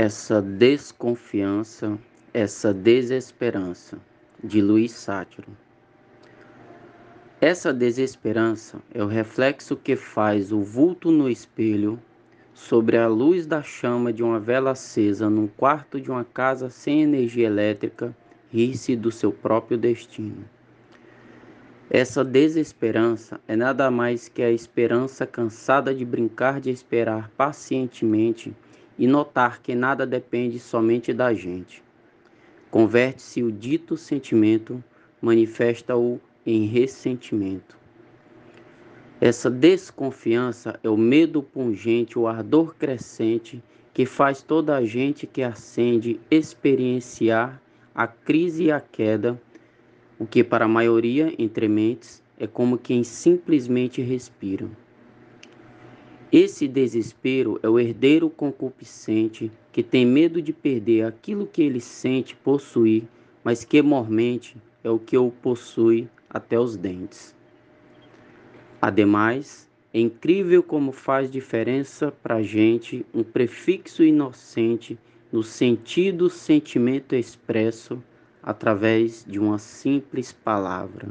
essa desconfiança, essa desesperança, de Luiz Sátiro. Essa desesperança é o reflexo que faz o vulto no espelho sobre a luz da chama de uma vela acesa num quarto de uma casa sem energia elétrica rir-se do seu próprio destino. Essa desesperança é nada mais que a esperança cansada de brincar de esperar pacientemente e notar que nada depende somente da gente. Converte-se o dito sentimento, manifesta-o em ressentimento. Essa desconfiança é o medo pungente, o ardor crescente que faz toda a gente que acende experienciar a crise e a queda, o que para a maioria entre mentes é como quem simplesmente respira. Esse desespero é o herdeiro concupiscente que tem medo de perder aquilo que ele sente possuir, mas que mormente é o que o possui até os dentes. Ademais, é incrível como faz diferença para a gente um prefixo inocente no sentido sentimento expresso através de uma simples palavra.